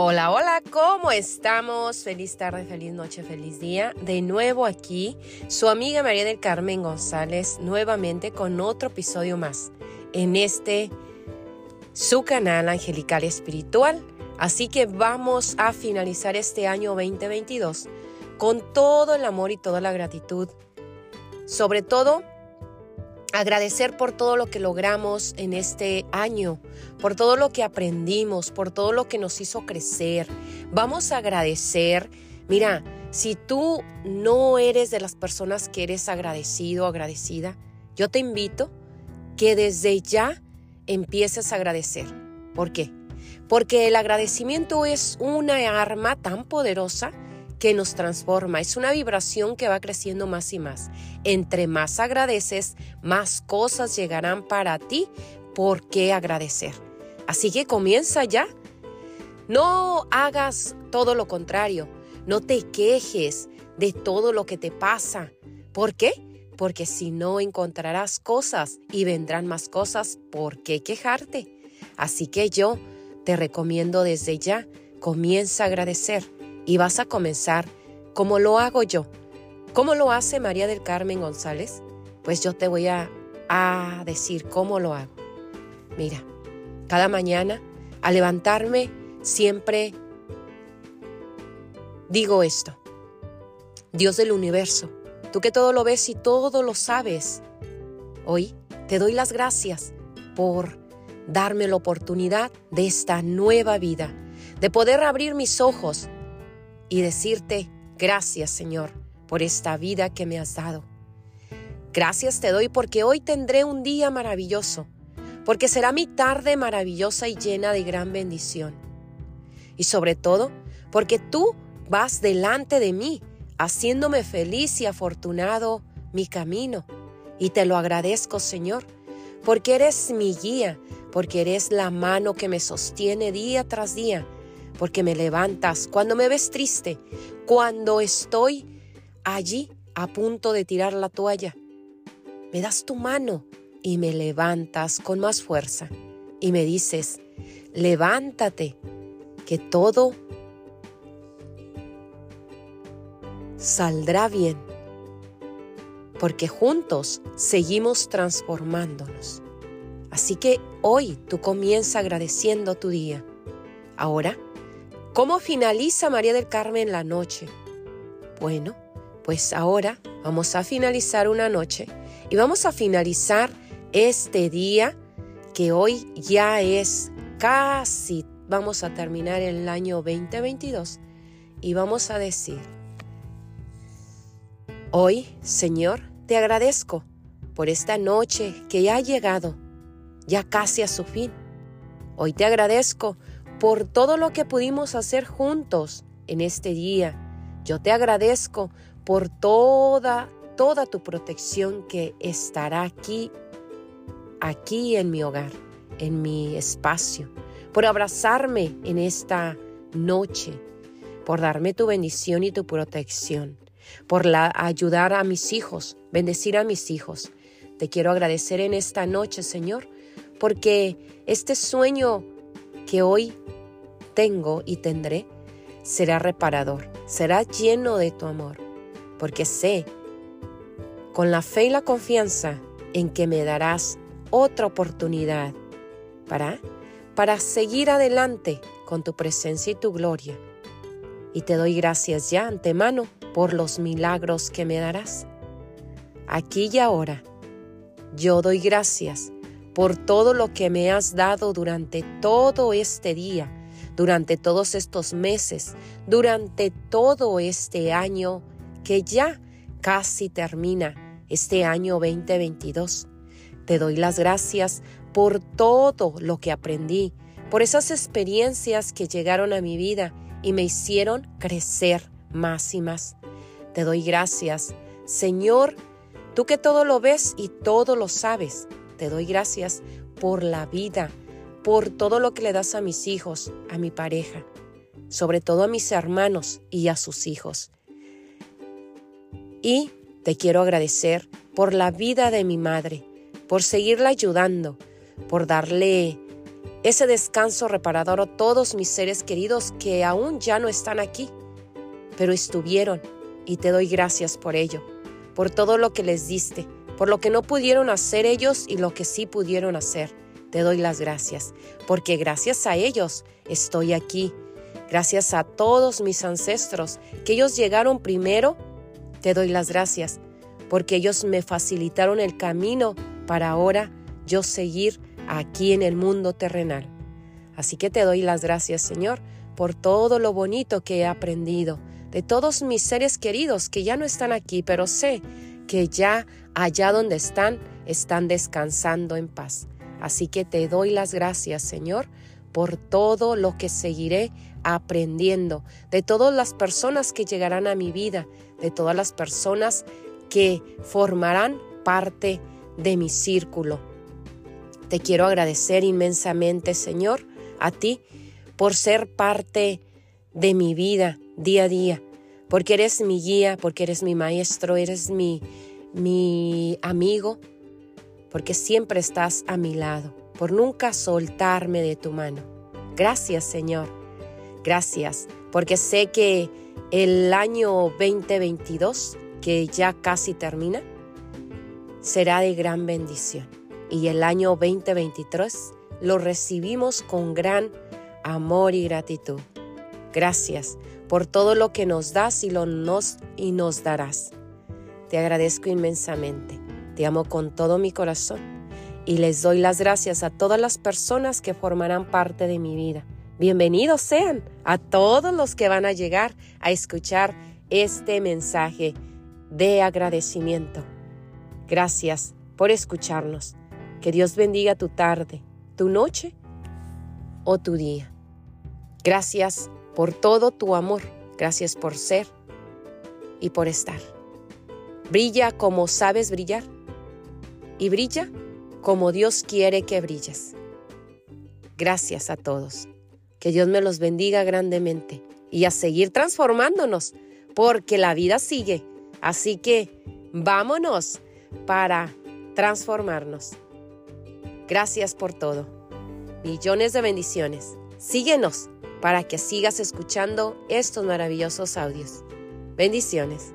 Hola, hola, ¿cómo estamos? Feliz tarde, feliz noche, feliz día. De nuevo aquí, su amiga María del Carmen González, nuevamente con otro episodio más en este, su canal Angelical Espiritual. Así que vamos a finalizar este año 2022 con todo el amor y toda la gratitud. Sobre todo, agradecer por todo lo que logramos en este año, por todo lo que aprendimos, por todo lo que nos hizo crecer. Vamos a agradecer. Mira, si tú no eres de las personas que eres agradecido o agradecida, yo te invito que desde ya empieces a agradecer. ¿Por qué? Porque el agradecimiento es una arma tan poderosa que nos transforma. Es una vibración que va creciendo más y más. Entre más agradeces, más cosas llegarán para ti. ¿Por qué agradecer? Así que comienza ya. No hagas todo lo contrario. No te quejes de todo lo que te pasa. ¿Por qué? Porque si no encontrarás cosas y vendrán más cosas, ¿por qué quejarte? Así que yo te recomiendo desde ya, comienza a agradecer y vas a comenzar como lo hago yo. ¿Cómo lo hace María del Carmen González? Pues yo te voy a, a decir cómo lo hago. Mira, cada mañana al levantarme siempre digo esto. Dios del universo, tú que todo lo ves y todo lo sabes, hoy te doy las gracias por darme la oportunidad de esta nueva vida, de poder abrir mis ojos y decirte gracias Señor por esta vida que me has dado. Gracias te doy porque hoy tendré un día maravilloso, porque será mi tarde maravillosa y llena de gran bendición. Y sobre todo, porque tú vas delante de mí, haciéndome feliz y afortunado mi camino. Y te lo agradezco, Señor, porque eres mi guía, porque eres la mano que me sostiene día tras día porque me levantas cuando me ves triste, cuando estoy allí a punto de tirar la toalla. Me das tu mano y me levantas con más fuerza y me dices, levántate, que todo saldrá bien, porque juntos seguimos transformándonos. Así que hoy tú comienza agradeciendo tu día. Ahora ¿Cómo finaliza María del Carmen la noche? Bueno, pues ahora vamos a finalizar una noche y vamos a finalizar este día que hoy ya es casi, vamos a terminar el año 2022 y vamos a decir, hoy Señor, te agradezco por esta noche que ya ha llegado, ya casi a su fin. Hoy te agradezco por todo lo que pudimos hacer juntos en este día. Yo te agradezco por toda, toda tu protección que estará aquí, aquí en mi hogar, en mi espacio, por abrazarme en esta noche, por darme tu bendición y tu protección, por la, ayudar a mis hijos, bendecir a mis hijos. Te quiero agradecer en esta noche, Señor, porque este sueño que hoy tengo y tendré será reparador, será lleno de tu amor, porque sé, con la fe y la confianza en que me darás otra oportunidad para, para seguir adelante con tu presencia y tu gloria. Y te doy gracias ya antemano por los milagros que me darás. Aquí y ahora, yo doy gracias por todo lo que me has dado durante todo este día, durante todos estos meses, durante todo este año que ya casi termina, este año 2022. Te doy las gracias por todo lo que aprendí, por esas experiencias que llegaron a mi vida y me hicieron crecer más y más. Te doy gracias, Señor, tú que todo lo ves y todo lo sabes te doy gracias por la vida, por todo lo que le das a mis hijos, a mi pareja, sobre todo a mis hermanos y a sus hijos. Y te quiero agradecer por la vida de mi madre, por seguirla ayudando, por darle ese descanso reparador a todos mis seres queridos que aún ya no están aquí, pero estuvieron y te doy gracias por ello, por todo lo que les diste, por lo que no pudieron hacer ellos y lo que sí pudieron hacer. Te doy las gracias, porque gracias a ellos estoy aquí. Gracias a todos mis ancestros, que ellos llegaron primero, te doy las gracias, porque ellos me facilitaron el camino para ahora yo seguir aquí en el mundo terrenal. Así que te doy las gracias, Señor, por todo lo bonito que he aprendido, de todos mis seres queridos que ya no están aquí, pero sé que ya allá donde están, están descansando en paz. Así que te doy las gracias, Señor, por todo lo que seguiré aprendiendo, de todas las personas que llegarán a mi vida, de todas las personas que formarán parte de mi círculo. Te quiero agradecer inmensamente, Señor, a ti por ser parte de mi vida día a día, porque eres mi guía, porque eres mi maestro, eres mi, mi amigo, porque siempre estás a mi lado, por nunca soltarme de tu mano. Gracias, Señor. Gracias, porque sé que el año 2022, que ya casi termina, será de gran bendición. Y el año 2023 lo recibimos con gran amor y gratitud. Gracias por todo lo que nos das y, lo nos, y nos darás. Te agradezco inmensamente. Te amo con todo mi corazón y les doy las gracias a todas las personas que formarán parte de mi vida. Bienvenidos sean a todos los que van a llegar a escuchar este mensaje de agradecimiento. Gracias por escucharnos. Que Dios bendiga tu tarde, tu noche o tu día. Gracias por todo tu amor. Gracias por ser y por estar. Brilla como sabes brillar y brilla como Dios quiere que brilles. Gracias a todos. Que Dios me los bendiga grandemente y a seguir transformándonos, porque la vida sigue. Así que vámonos para transformarnos. Gracias por todo. Millones de bendiciones. Síguenos para que sigas escuchando estos maravillosos audios. Bendiciones.